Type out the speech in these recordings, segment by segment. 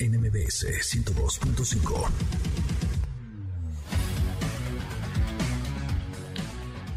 NMBS 102.5.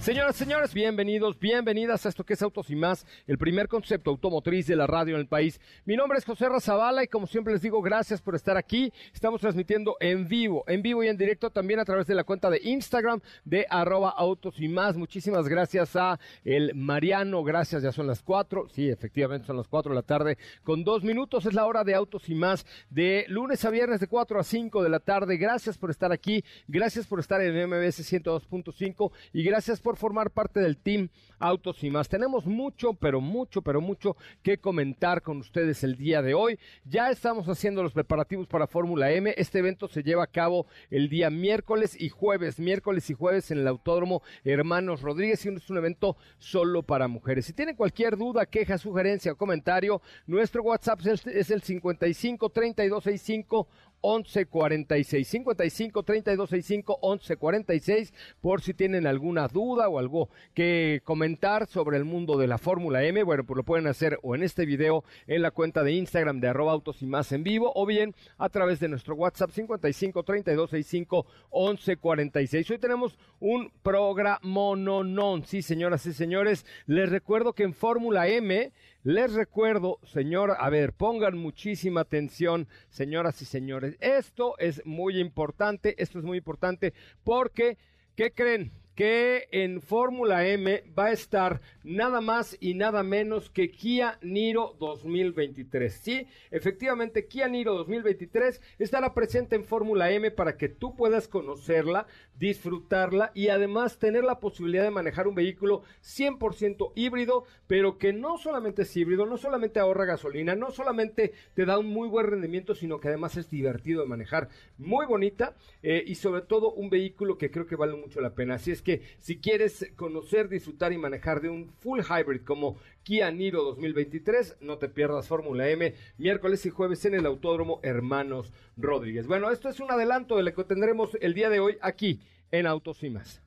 Señoras, y señores, bienvenidos, bienvenidas a esto que es Autos y Más, el primer concepto automotriz de la radio en el país. Mi nombre es José Razabala y como siempre les digo, gracias por estar aquí. Estamos transmitiendo en vivo, en vivo y en directo también a través de la cuenta de Instagram de arroba Autos y Más. Muchísimas gracias a el Mariano, gracias, ya son las cuatro, sí, efectivamente son las cuatro de la tarde, con dos minutos es la hora de Autos y Más, de lunes a viernes de cuatro a cinco de la tarde. Gracias por estar aquí, gracias por estar en MBS 102.5 y gracias por formar parte del team Autos y más. Tenemos mucho, pero mucho, pero mucho que comentar con ustedes el día de hoy. Ya estamos haciendo los preparativos para Fórmula M. Este evento se lleva a cabo el día miércoles y jueves, miércoles y jueves en el Autódromo Hermanos Rodríguez y es un evento solo para mujeres. Si tienen cualquier duda, queja, sugerencia o comentario, nuestro WhatsApp es el 55 32 65 1146 55 32 65 1146 por si tienen alguna duda o algo que comentar sobre el mundo de la Fórmula M, bueno, pues lo pueden hacer o en este video en la cuenta de Instagram de arroba autos y más en vivo o bien a través de nuestro WhatsApp 55 32 65 1146. Hoy tenemos un programa non, sí señoras y señores, les recuerdo que en Fórmula M les recuerdo, señor, a ver, pongan muchísima atención, señoras y señores. Esto es muy importante, esto es muy importante porque, ¿qué creen? Que en Fórmula M va a estar nada más y nada menos que Kia Niro 2023. Sí, efectivamente, Kia Niro 2023 estará presente en Fórmula M para que tú puedas conocerla, disfrutarla y además tener la posibilidad de manejar un vehículo 100% híbrido, pero que no solamente es híbrido, no solamente ahorra gasolina, no solamente te da un muy buen rendimiento, sino que además es divertido de manejar, muy bonita eh, y sobre todo un vehículo que creo que vale mucho la pena. Así es que si quieres conocer, disfrutar y manejar de un full hybrid como Kia Niro 2023, no te pierdas Fórmula M miércoles y jueves en el Autódromo Hermanos Rodríguez. Bueno, esto es un adelanto de lo que tendremos el día de hoy aquí en Autos y más.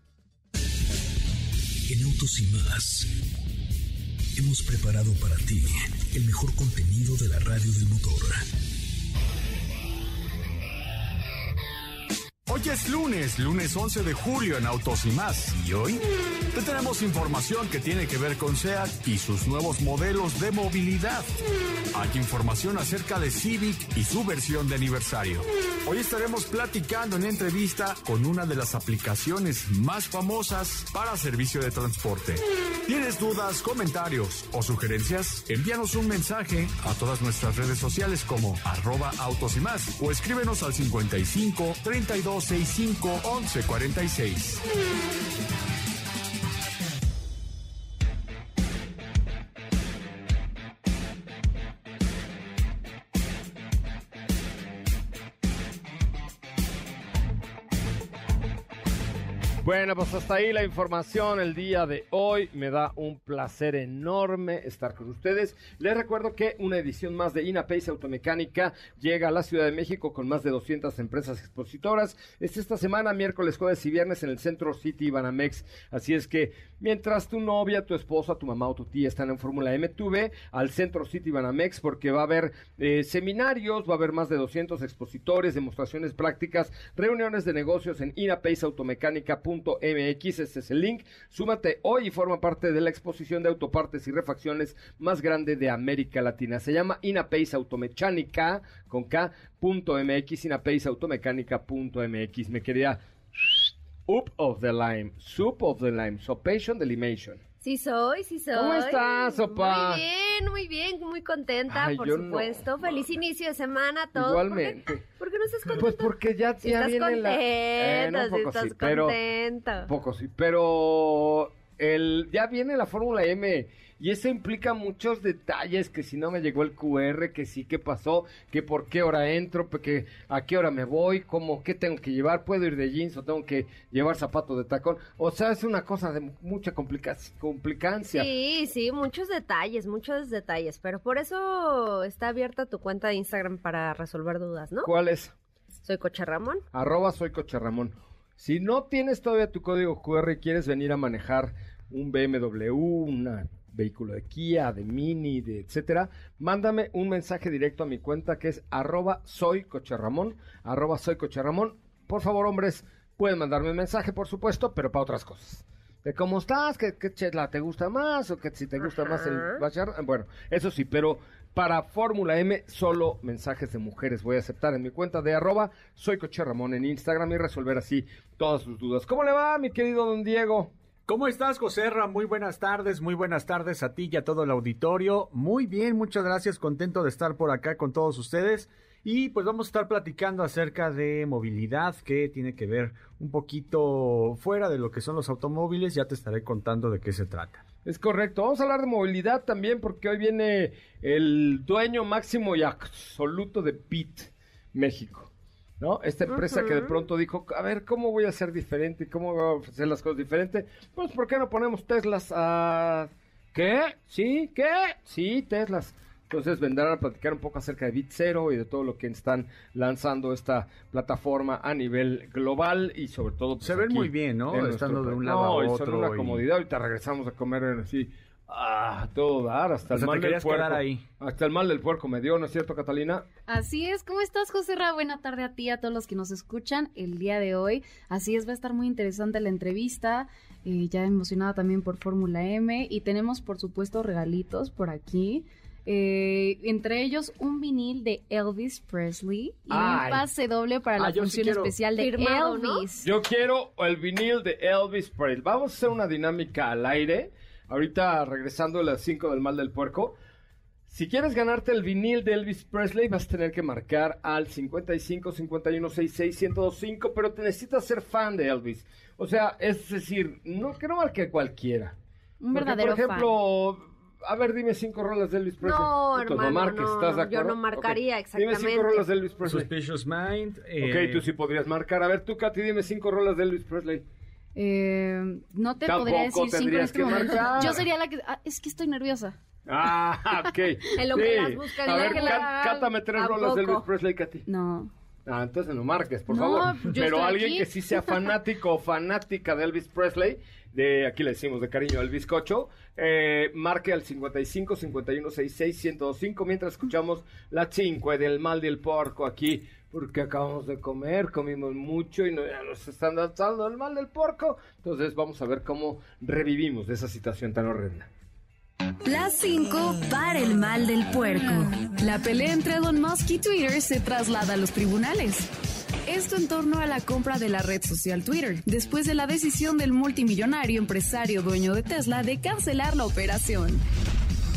En Autos y más hemos preparado para ti el mejor contenido de la radio del motor. Hoy es lunes, lunes 11 de julio en Autos y más. Y hoy te tenemos información que tiene que ver con SEAT y sus nuevos modelos de movilidad. Hay información acerca de Civic y su versión de aniversario. Hoy estaremos platicando en entrevista con una de las aplicaciones más famosas para servicio de transporte. ¿Tienes dudas, comentarios o sugerencias? Envíanos un mensaje a todas nuestras redes sociales como arroba autos y más o escríbenos al 55 32 65 11 Bueno, pues hasta ahí la información el día de hoy. Me da un placer enorme estar con ustedes. Les recuerdo que una edición más de INAPACE Automecánica llega a la Ciudad de México con más de 200 empresas expositoras. Es esta semana, miércoles, jueves y viernes en el Centro City Banamex. Así es que mientras tu novia, tu esposa, tu mamá o tu tía están en Fórmula M, tú al Centro City Banamex porque va a haber eh, seminarios, va a haber más de 200 expositores, demostraciones prácticas, reuniones de negocios en inapaceautomecánica.com Este es el link. Súmate hoy y forma parte de la exposición de autopartes y refacciones más grande de América Latina. Se llama Inapace Automecánica con K.mx, inapaceautomecánica.mx. Me quería Up of the Lime, Soup of the Lime, Sopation Delimation. Sí soy, sí soy. ¿Cómo estás, Sopa? Muy bien, muy bien, muy contenta, Ay, por no. supuesto. Feliz inicio de semana, todo. Igualmente. ¿Por qué, por qué no estás contento? Pues porque ya, Si ya estás viene la... Bueno, un si poco estás sí, pero... contento. Un poco sí, pero el, ya viene la Fórmula M y eso implica muchos detalles, que si no me llegó el QR, que sí, qué pasó, que por qué hora entro, que a qué hora me voy, cómo, qué tengo que llevar, puedo ir de jeans o tengo que llevar zapatos de tacón. O sea, es una cosa de mucha complica complicancia. Sí, sí, muchos detalles, muchos detalles, pero por eso está abierta tu cuenta de Instagram para resolver dudas, ¿no? ¿Cuál es? Soy Coche Ramón. Arroba soy Coche Ramón. Si no tienes todavía tu código QR y quieres venir a manejar un BMW, un vehículo de Kia, de Mini, de etcétera, mándame un mensaje directo a mi cuenta que es arroba soy Coche Ramón, arroba soy Coche Ramón. Por favor, hombres, pueden mandarme un mensaje, por supuesto, pero para otras cosas. De cómo estás, qué, qué chela te gusta más, o que si te gusta más el bachar. Bueno, eso sí, pero para Fórmula M, solo mensajes de mujeres voy a aceptar en mi cuenta de arroba soy Coche Ramón en Instagram y resolver así todas sus dudas. ¿Cómo le va, mi querido don Diego? ¿Cómo estás, Joserra? Muy buenas tardes, muy buenas tardes a ti y a todo el auditorio. Muy bien, muchas gracias, contento de estar por acá con todos ustedes. Y pues vamos a estar platicando acerca de movilidad que tiene que ver un poquito fuera de lo que son los automóviles. Ya te estaré contando de qué se trata. Es correcto. Vamos a hablar de movilidad también porque hoy viene el dueño máximo y absoluto de PIT México. ¿No? Esta empresa que de pronto dijo, a ver, ¿cómo voy a ser diferente? y ¿Cómo voy a ofrecer las cosas diferentes? Pues, ¿por qué no ponemos Teslas a... ¿Qué? ¿Sí? ¿Qué? Sí, Teslas. Entonces vendrán a platicar un poco acerca de Bit Zero y de todo lo que están lanzando esta plataforma a nivel global y sobre todo... pues, Se ven aquí muy bien, ¿no? Estando de un lado No, a y son otro una y- comodidad. Ahorita regresamos a comer en así... Ah, todo dar, hasta O el sea, te mal del puerco. quedar ahí. Hasta el mal del puerco me dio, ¿no es cierto, Catalina? Así es, ¿cómo estás, José Ra? Buena tarde a ti, a todos los que nos escuchan el día de hoy. Así es, va a estar muy interesante la entrevista, eh, ya emocionada también por Fórmula M y tenemos, por supuesto, regalitos por aquí. Eh, entre ellos un vinil de Elvis Presley y Ay. un pase doble para la Ah, sí función especial de Firmado, ¿no? Elvis. Yo quiero el vinil de Elvis Presley. Vamos a hacer una dinámica al aire. Ahorita regresando a las 5 del mal del puerco. Si quieres ganarte el vinil de Elvis Presley, vas a tener que marcar al 55 51 66 1025, pero te necesitas ser fan de Elvis. O sea, es decir, no que no marque cualquiera. Un Porque, verdadero Por ejemplo, a ver, dime cinco rolas de Elvis Presley. No, Entonces, hermano, marques, no, ¿estás de yo acuerdo? no marcaría, Ok. Dime cinco exactamente. rolas de Elvis Presley. Suspicious Mind. Ok, eh, tú sí podrías marcar. A ver, tú, Katy, dime cinco rolas de Elvis Presley. Eh, no te podría decir cinco en este que momento. marcar. Yo sería la que... ah, es que estoy nerviosa. Ah, ok. En lo que las busca, A ver, que la- cátame tres ¿A rolas de Elvis? Presley, Katy. No. Ah, entonces no marques, por No, favor. Pero alguien aquí. que sí sea fanático o fanática de Elvis Presley, de aquí le decimos de cariño al bizcocho, eh, marque al 55 51 66 1025 mientras escuchamos la 5 del mal del porco aquí, porque acabamos de comer, comimos mucho y no- ya nos están danzando el mal del porco. Entonces vamos a ver cómo revivimos de esa situación tan horrenda. Las 5 para el mal del puerco. La pelea entre Elon Musk y Twitter se traslada a los tribunales. Esto en torno a la compra de la red social Twitter, después de la decisión del multimillonario empresario dueño de Tesla de cancelar la operación.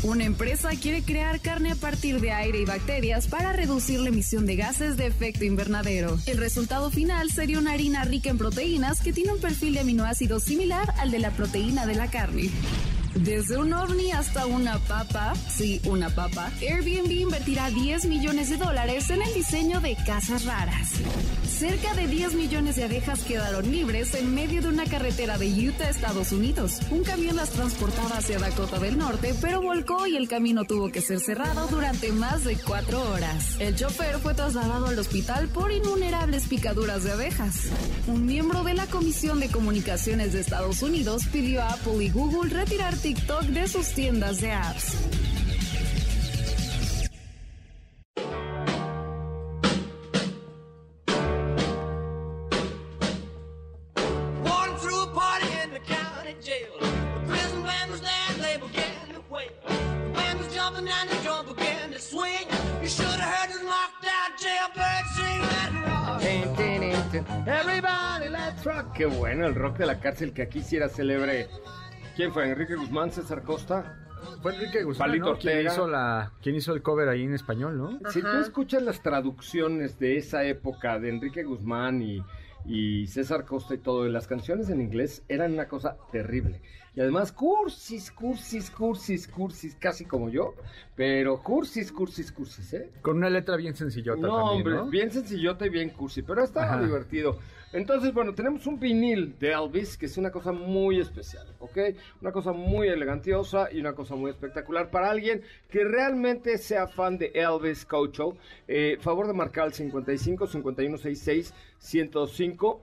Una empresa quiere crear carne a partir de aire y bacterias para reducir la emisión de gases de efecto invernadero. El resultado final sería una harina rica en proteínas que tiene un perfil de aminoácidos similar al de la proteína de la carne. Desde un ovni hasta una papa, sí, una papa, Airbnb invertirá 10 millones de dólares en el diseño de casas raras. Cerca de 10 millones de abejas quedaron libres en medio de una carretera de Utah, Estados Unidos. Un camión las transportaba hacia Dakota del Norte, pero volcó y el camino tuvo que ser cerrado durante más de cuatro horas. El chofer fue trasladado al hospital por innumerables picaduras de abejas. Un miembro de la Comisión de Comunicaciones de Estados Unidos pidió a Apple y Google retirar TikTok de sus tiendas de apps. Qué bueno el rock de la cárcel que aquí hiciera celebre. ¿Quién fue? ¿Enrique Guzmán, César Costa? Fue Enrique Guzmán, Palito ¿no? ¿Quién Ortega. hizo, la, ¿Quién hizo el cover ahí en español, no? Si tú escuchas las traducciones de esa época de Enrique Guzmán y, y César Costa y todo, y las canciones en inglés eran una cosa terrible. Y además, cursis, cursis, cursis, cursis, casi como yo, pero cursis, cursis, cursis, ¿eh? Con una letra bien sencillota No, también, hombre, ¿no? bien sencillota y bien cursi, pero estaba Ajá. divertido. Entonces, bueno, tenemos un vinil de Elvis, que es una cosa muy especial, ¿ok? Una cosa muy elegantiosa y una cosa muy espectacular para alguien que realmente sea fan de Elvis Cocho. Eh, favor de marcar al 55 5166 105.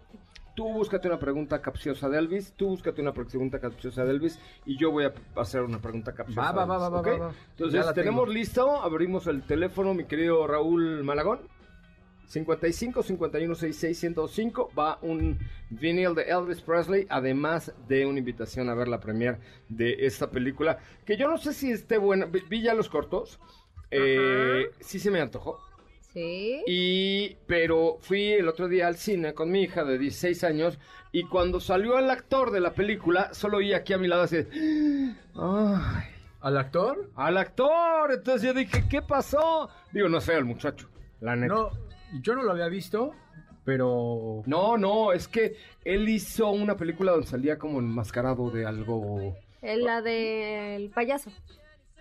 Tú búscate una pregunta capciosa de Elvis, tú búscate una pregunta capciosa de Elvis y yo voy a hacer una pregunta capciosa Va, va, va, va, va, va. Entonces, Ya la tenemos tengo. listo, abrimos el teléfono, mi querido Raúl Malagón. 55 51 66 105 va un vinil de Elvis Presley, además de una invitación a ver la premiere de esta película, que yo no sé si esté buena, vi, vi ya los cortos, eh, sí se me antojó, Sí. y, pero fui el otro día al cine con mi hija de 16 años y cuando salió el actor de la película, solo oí aquí a mi lado así, ¡ay! ¿Al actor? al actor. Entonces yo dije, ¿qué pasó? Digo, no sé, el muchacho, la neta. No, yo no lo había visto, pero... No, no, es que él hizo una película donde salía como enmascarado de algo. Es la del payaso.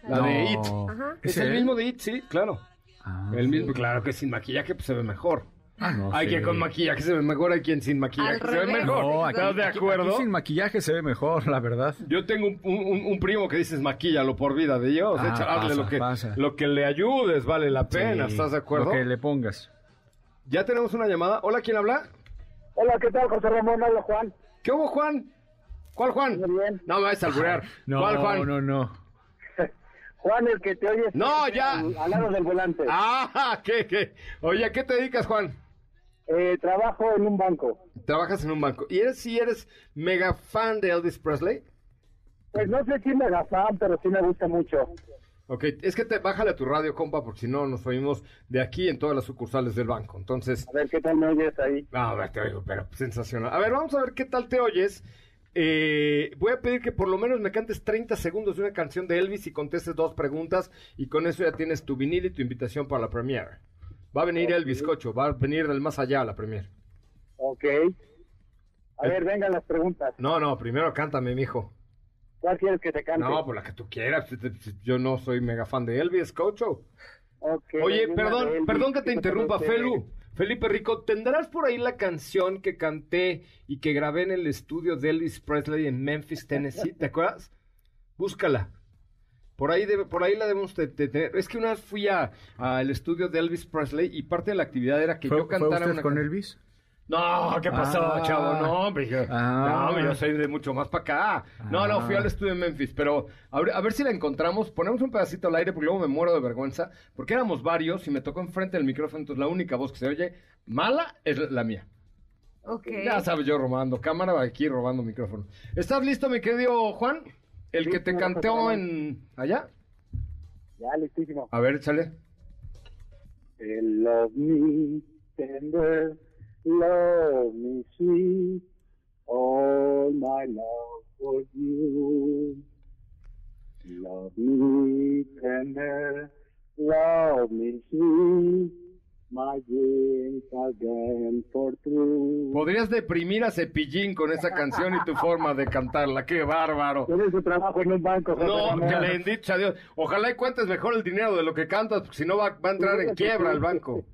La de It. Ajá. Es ¿Es el mismo de It, sí, claro. Ah, el mismo, claro que sin maquillaje pues, se ve mejor. no hay sé. quien con maquillaje se ve mejor, hay quien sin maquillaje Al se ve mejor. No, aquí, ¿Estás de acuerdo? aquí sin maquillaje se ve mejor, la verdad. Yo tengo un, un- un primo que dices maquíllalo por vida de Dios. Ah, echa- hazle pasa, lo, que, pasa. lo que le ayudes, vale la pena. Sí, ¿Estás de acuerdo? Lo que le pongas. Ya tenemos una llamada. Hola, ¿quién habla? Hola, ¿qué tal, José Ramón? Habla Juan. ¿Qué hubo, Juan? ¿Cuál Juan? Muy bien. No me vais a alburear. No, ¿Cuál Juan? no, no. Juan, el que te oye No, siempre ya. al, lado del volante. Ah, ¿qué, qué? Oye, ¿a qué te dedicas, Juan? Eh, trabajo en un banco. Trabajas en un banco. ¿Y eres, si eres mega fan de Elvis Presley? Pues no sé si me da fan, pero sí me gusta mucho. Ok, es que te bájale a tu radio, compa, porque si no nos oímos de aquí en todas las sucursales del banco. Entonces, A ver qué tal me oyes ahí. a ver, te oigo, pero sensacional. A ver, vamos a ver qué tal te oyes. Eh, voy a pedir que por lo menos me cantes 30 segundos de una canción de Elvis y contestes dos preguntas y con eso ya tienes tu vinil y tu invitación para la premiere. Va a venir Elvis Cocho, va a venir del más allá a la premiere. Ok. A ver, vengan las preguntas. No, no, primero cántame, mijo. ¿Cuál quieres que te cante? No, por la que tú quieras. Yo no soy mega fan de Elvis Cocho. Ok, Oye, perdón, perdón que te ¿qué interrumpa? Felu. Felipe Rico, ¿tendrás por ahí la canción que canté y que grabé en el estudio de Elvis Presley en Memphis, Tennessee? ¿Te acuerdas? Búscala. Por ahí, debe- por ahí la debemos de, de tener. Es que una vez fui a- al estudio de Elvis Presley y parte de la actividad era que ¿Fue, yo fue cantara usted una con Elvis? No, ¿qué pasó, Ah. chavo? No, hombre, yo, Ah. no, yo soy de mucho más para acá. No, no, fui Ah. al estudio en Memphis, pero a ver, a ver si la encontramos. Ponemos un pedacito al aire porque luego me muero de vergüenza. Porque éramos varios y me tocó enfrente del micrófono, entonces la única voz que se oye mala es la mía. Ok. Ya sabes, yo robando cámara, aquí robando micrófono. ¿Estás listo, mi querido Juan? El Sí, que te cantó en... ¿Allá? Ya, listísimo. A ver, échale. Eh, Love me tender, love me sweet, all my love for you. Love me tender, love me sweet, my dreams again for true. Podrías deprimir a Cepillín con esa canción y tu forma de cantarla. ¡Qué bárbaro! Tienes tu trabajo en un banco. No, que le a Dios. Ojalá y cuentes mejor el dinero de lo que cantas, porque si no va, va a entrar en quiebra el banco.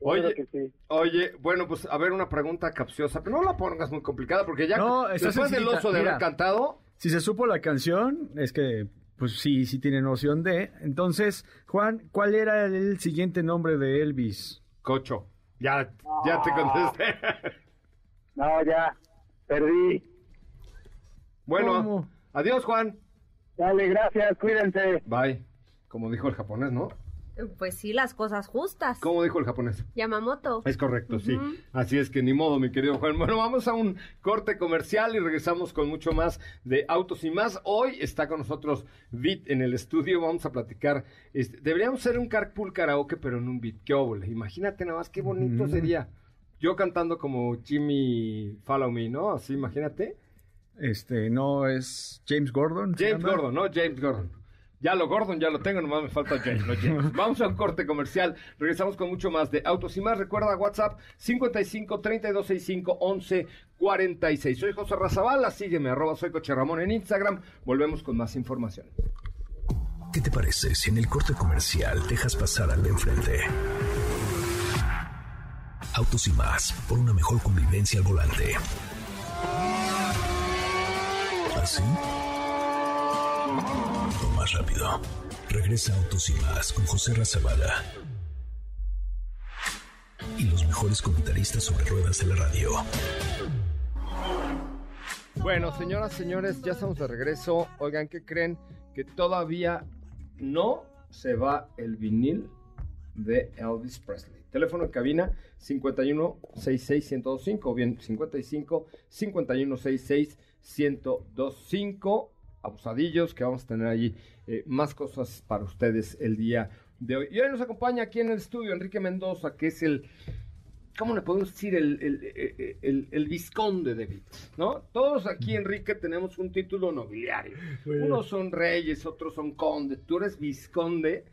Oye, que sí. oye, bueno, pues a ver una pregunta capciosa, pero no la pongas muy complicada, porque ya No, después del oso de Mira. haber cantado, Si se supo la canción, es que pues sí, sí tiene noción de. Entonces, Juan, ¿cuál era el siguiente nombre de Elvis? Cocho. Ya, ya te contesté. No, ya, perdí. bueno, ¿Cómo? adiós, Juan. Dale, gracias, cuídense. Bye. Como dijo el japonés, ¿no? Pues sí, las cosas justas. ¿Cómo dijo el japonés? Yamamoto. Es correcto, sí. Así es que ni modo, mi querido Juan. Bueno, vamos a un corte comercial y regresamos con mucho más de autos y más. Hoy está con nosotros Vit en el estudio. Vamos a platicar. este, deberíamos hacer un carpool karaoke, pero en un Vit. Qué óvole. Imagínate nada más qué bonito sería. Yo cantando como Jimmy Follow Me, ¿no? Así, imagínate. Este, no es James Gordon. ¿se James? Gordon, ¿no? James Gordon. Ya lo Gordon, ya lo tengo, nomás me falta James, no James. Vamos a un corte comercial. Regresamos con mucho más de Autos y más. Recuerda WhatsApp 55 3265 11 46. Soy José Razabala, sígueme, arroba soy Coche Ramón en Instagram. Volvemos con más información. ¿Qué te parece si en el corte comercial dejas pasar al de enfrente? Autos y más, por una mejor convivencia al volante. ¿Así? O más rápido. Regresa Autos y más con José Razabala. Y los mejores comentaristas sobre ruedas de la radio. Bueno, señoras, señores, ya estamos de regreso. Oigan, ¿qué creen? Que todavía no se va el vinil de Elvis Presley. Teléfono en cabina 51 66 1025 o bien 55 51 66 1025. Abusadillos que vamos a tener allí eh, más cosas para ustedes el día de hoy. Y hoy nos acompaña aquí en el estudio Enrique Mendoza, que es el ¿cómo le podemos decir? El, el, el, visconde de Bits, ¿no? Todos aquí, Enrique, tenemos un título nobiliario. Bien. Unos son reyes, otros son condes. Tú eres visconde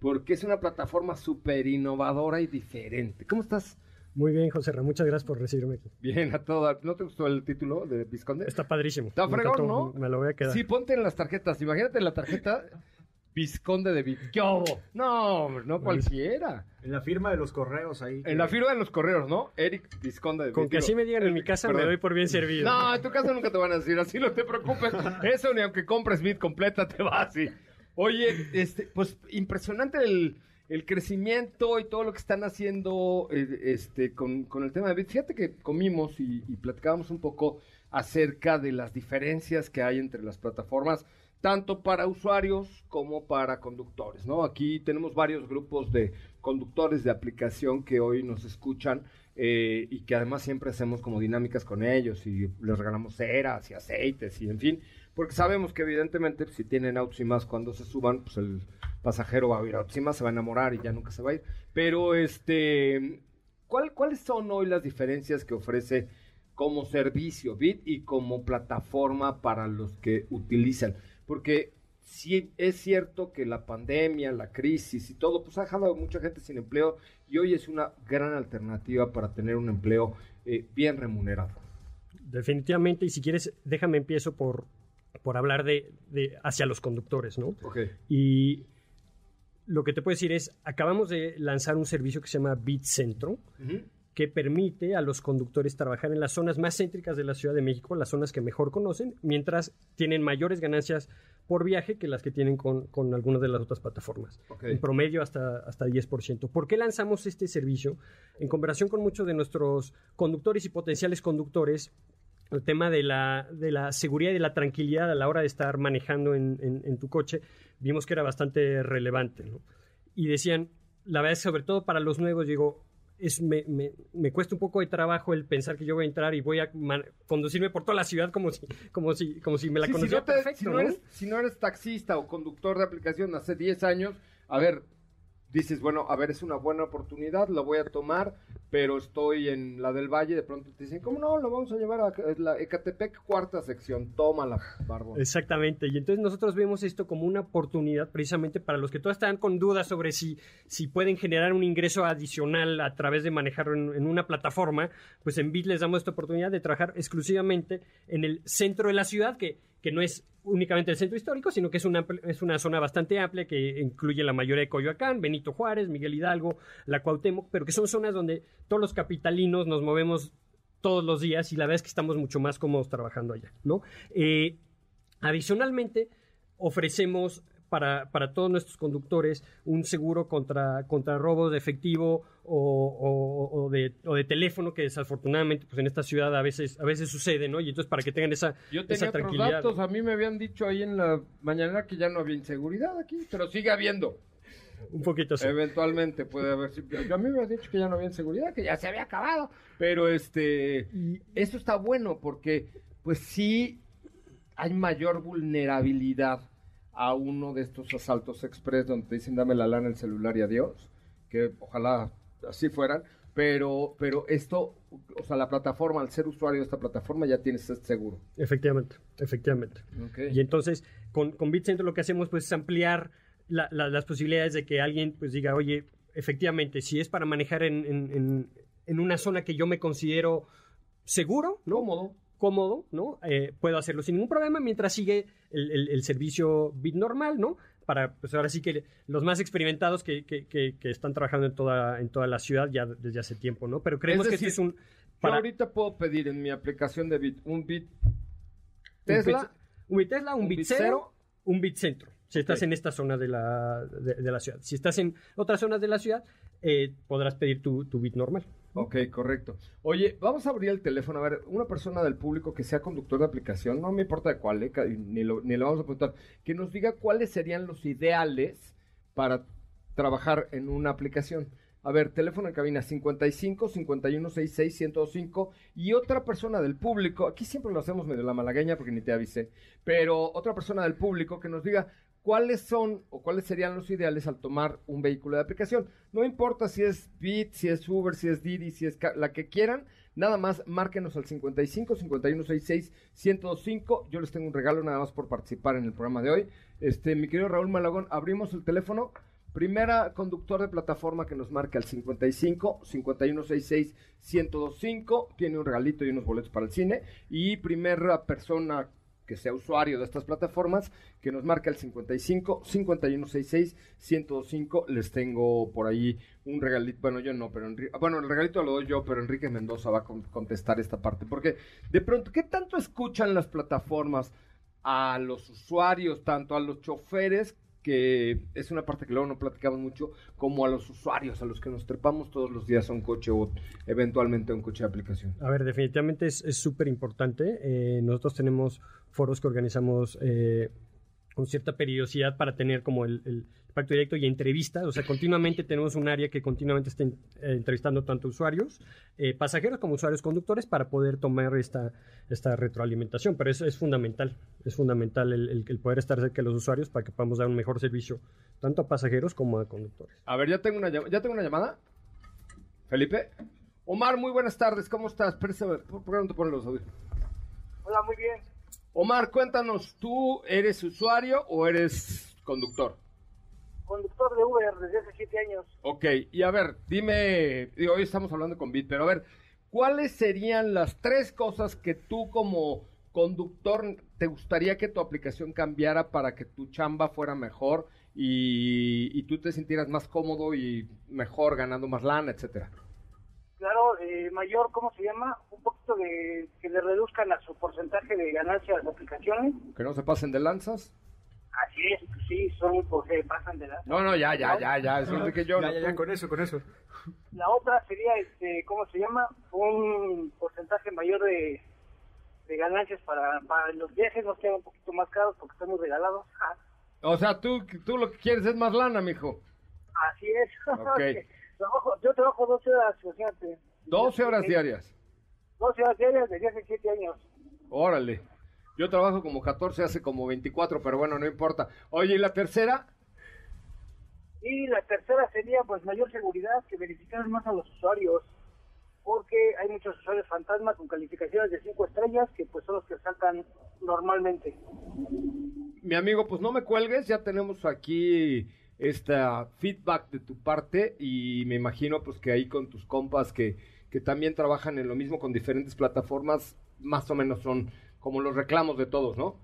porque es una plataforma súper innovadora y diferente. ¿Cómo estás? Muy bien, José Ra, muchas gracias por recibirme aquí. Bien, a toda. ¿No te gustó el título de visconde? Está padrísimo. Está fregón, ¿no? Me lo voy a quedar. Sí, ponte en las tarjetas. Imagínate la tarjeta visconde de Bits. ¿Qué hubo? No, no cualquiera. En la firma de los correos ahí. En la firma de los correos, ¿no? Eric Visconde de Con que así me digan en mi casa, me doy por bien servido. No, en tu casa nunca te van a decir así, no te preocupes. Eso ni aunque compres Bit completa te va así. Oye, este, pues impresionante el, el crecimiento y todo lo que están haciendo eh, este, con, con el tema de Bit. Fíjate que comimos y, y platicábamos un poco acerca de las diferencias que hay entre las plataformas, tanto para usuarios como para conductores, ¿no? Aquí tenemos varios grupos de conductores de aplicación que hoy nos escuchan eh, y que además siempre hacemos como dinámicas con ellos y les regalamos ceras y aceites y en fin, porque sabemos que evidentemente pues, si tienen autos y más cuando se suban, pues el pasajero va a ir a más, se va a enamorar y ya nunca se va a ir. Pero este, ¿cuál, ¿cuáles son hoy las diferencias que ofrece como servicio Bit y como plataforma para los que utilizan? Porque sí es cierto que la pandemia, la crisis y todo, pues ha dejado a mucha gente sin empleo y hoy es una gran alternativa para tener un empleo eh, bien remunerado. Definitivamente, y si quieres, déjame empiezo por, por hablar de, de hacia los conductores, ¿no? Ok. Y lo que te puedo decir es, acabamos de lanzar un servicio que se llama Bit Centro, que permite a los conductores trabajar en las zonas más céntricas de la Ciudad de México, las zonas que mejor conocen, mientras tienen mayores ganancias por viaje que las que tienen con, con algunas de las otras plataformas. En promedio hasta, hasta 10%. ¿Por qué lanzamos este servicio? En comparación con muchos de nuestros conductores y potenciales conductores, el tema de la, de la seguridad y de la tranquilidad a la hora de estar manejando en, en- en tu coche, vimos que era bastante relevante. ¿no? Y decían, la verdad es que sobre todo para los nuevos, digo, es, me, me- me cuesta un poco de trabajo el pensar que yo voy a entrar y voy a conducirme por toda la ciudad como si, como si, como si me la Sí, si, conociera no te- perfecto. si no ¿no? eres, si no eres taxista o conductor de aplicación hace 10 años, a ver, dices, bueno, a ver, es una buena oportunidad, la voy a tomar, pero estoy en la del Valle, de pronto te dicen, ¿cómo no? Lo vamos a llevar a la Ecatepec, cuarta sección, tómala, barbón. Exactamente, y entonces nosotros vemos esto como una oportunidad precisamente para los que todavía están con dudas sobre si, si pueden generar un ingreso adicional a través de manejarlo en, en una plataforma, pues en Bit les damos esta oportunidad de trabajar exclusivamente en el centro de la ciudad, que, que no es únicamente el centro histórico, sino que es una, es una zona bastante amplia que incluye la mayoría de Coyoacán, Benito Juárez, Miguel Hidalgo, la Cuauhtémoc, pero que son zonas donde todos los capitalinos nos movemos todos los días y la verdad es que estamos mucho más cómodos trabajando allá, ¿no? Eh, adicionalmente, ofrecemos para, para todos nuestros conductores un seguro contra, contra robo de efectivo o, o- o de, o de teléfono que desafortunadamente pues en esta ciudad a veces, a veces sucede, ¿no? Y entonces para que tengan esa, Yo esa tenía otros tranquilidad. datos, a mí me habían dicho ahí en la mañana que ya no había inseguridad aquí, pero sigue habiendo. Un poquito sí. Eventualmente puede haber. Yo a mí me habían dicho que ya no había seguridad, que ya se había acabado. Pero este, eso está bueno porque, pues sí, hay mayor vulnerabilidad a uno de estos asaltos express donde te dicen dame la lana, el celular y adiós. Que ojalá así fueran. Pero, pero esto, o sea, la plataforma, al ser usuario de esta plataforma, ya tienes este seguro. Efectivamente, efectivamente. Y entonces, con, con BitCenter lo que hacemos pues, es ampliar la- la- las posibilidades de que alguien pues diga, oye, efectivamente, si es para manejar en, en- en- en una zona que yo me considero seguro, ¿no? Cómodo. Cómodo, ¿no? Eh, puedo hacerlo sin ningún problema mientras sigue el, el- el servicio Bit normal, ¿no? Para, pues ahora sí que los más experimentados que, que- que- que están trabajando en toda, en toda la ciudad ya desde hace tiempo, ¿no? Pero creemos Es que este es un... Yo Para, ahorita puedo pedir en mi aplicación de Bit un Bit Tesla. Un Bit Tesla, un, un Bit Bit Cero, Cero. un Bit Centro. Si estás en esta zona de la, de, de la ciudad. Si estás en otras zonas de la ciudad, eh, podrás pedir tu, tu Bit normal. Ok, correcto. Oye, vamos a abrir el teléfono. A ver, una persona del público que sea conductor de aplicación, no me importa de cuál, eh, ni, lo, ni le vamos a preguntar, que nos diga cuáles serían los ideales para trabajar en una aplicación. A ver, teléfono en cabina 55 51 66 105 y otra persona del público, aquí siempre lo hacemos medio la malagueña porque ni te avisé, pero otra persona del público que nos diga cuáles son o cuáles serían los ideales al tomar un vehículo de aplicación. No importa si es Bit, si es Uber, si es Didi, si es la que quieran, nada más márquenos al 55 51 66 105. Yo les tengo un regalo nada más por participar en el programa de hoy. Este, mi querido Raúl Malagón, abrimos el teléfono. Primera conductor de plataforma que nos marca al 55 5166 1025 tiene un regalito y unos boletos para el cine y primera persona que sea usuario de estas plataformas que nos marca el 55 5166 1025 les tengo por ahí un regalito bueno yo no pero bueno el regalito lo doy yo pero Enrique Mendoza va a con- contestar esta parte porque de pronto qué tanto escuchan las plataformas a los usuarios tanto a los choferes que es una parte que luego no platicamos mucho, como a los usuarios, a los que nos trepamos todos los días a un coche o eventualmente a un coche de aplicación. A ver, definitivamente es súper importante. Eh, nosotros tenemos foros que organizamos eh, con cierta periodicidad para tener como el, el impacto directo y entrevistas. O sea, continuamente tenemos un área que continuamente está en- eh, entrevistando tanto usuarios, eh, pasajeros como usuarios conductores para poder tomar esta, esta retroalimentación. Pero eso es fundamental. Es fundamental el, el- el poder estar cerca de los usuarios para que podamos dar un mejor servicio tanto a pasajeros como a conductores. A ver, ya tengo una, llam- ¿ya tengo una llamada. Felipe. Omar, muy buenas tardes, ¿cómo estás? ¿por por qué no te pones los audífonos? Hola, muy bien. Omar, cuéntanos, ¿tú eres usuario o eres conductor? Conductor de Uber desde hace siete años. Ok, y a ver, dime, hoy estamos hablando con Bit, pero a ver, ¿cuáles serían las tres cosas que tú como conductor te gustaría que tu aplicación cambiara para que tu chamba fuera mejor y, y tú te sintieras más cómodo y mejor ganando más lana, etcétera? Claro, eh, mayor, ¿cómo se llama? Un poquito de que le reduzcan a su porcentaje de ganancia a las aplicaciones. Que no se pasen de lanzas. Así es, sí, son porque pasan de la... No, no, ya, ya, ya, ya, eso es de que yo ya, no- ya, ya, con eso, con eso. La otra sería, este, ¿cómo se llama? Un porcentaje mayor de, de ganancias para, para los viajes, nos quedan un poquito más caros porque estamos regalados. O sea, tú, tú lo que quieres es más lana, mijo. Así es. Ok. Trabajo- yo trabajo 12 horas, imagínate. 12 horas diarias. 12 horas diarias desde hace 7 años. Órale. Yo trabajo como 14, hace como 24, pero bueno, no importa. Oye, ¿y la tercera? Y la tercera sería pues mayor seguridad, que verificar más a los usuarios, porque hay muchos usuarios fantasma con calificaciones de 5 estrellas que pues son los que saltan normalmente. Mi amigo, pues no me cuelgues, ya tenemos aquí esta feedback de tu parte y me imagino pues que ahí con tus compas que, que también trabajan en lo mismo con diferentes plataformas, más o menos son como los reclamos de todos, ¿no?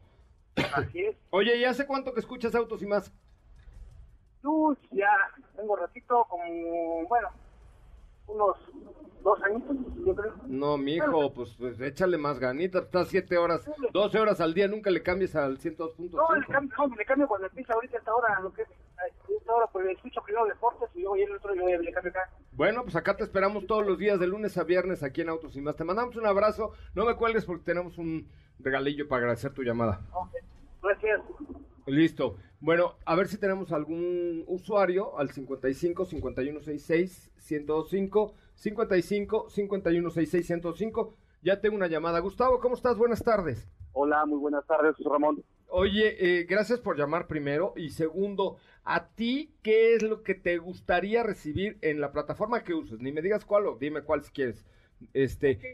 Así es. Oye, ¿y hace cuánto que escuchas autos y más? Tú ya tengo ratito, como, bueno, unos dos añitos, yo creo. No, mi hijo, pues, pues, échale más ganitas, estás 7 horas, 12 horas al día, nunca le cambies al 102.5. No, le cambio, no, le cambio cuando empieza ahorita esta hora, lo que es, esta hora le escucho primero deportes y luego ya el otro yo le cambio acá. Bueno, pues acá te esperamos todos los días, de lunes a viernes, aquí en Autos y Más. Te mandamos un abrazo. No me cuelgues porque tenemos un regalillo para agradecer tu llamada. Ok, Gracias. Listo. Bueno, a ver si tenemos algún usuario al 55 5166 1025 55 5166 1025. Ya tengo una llamada. Gustavo, ¿cómo estás? Buenas tardes. Hola, muy buenas tardes, Ramón. Oye, eh, gracias por llamar primero. Y segundo, ¿a ti qué es lo que te gustaría recibir en la plataforma que uses? Ni me digas cuál o dime cuál si quieres. Este,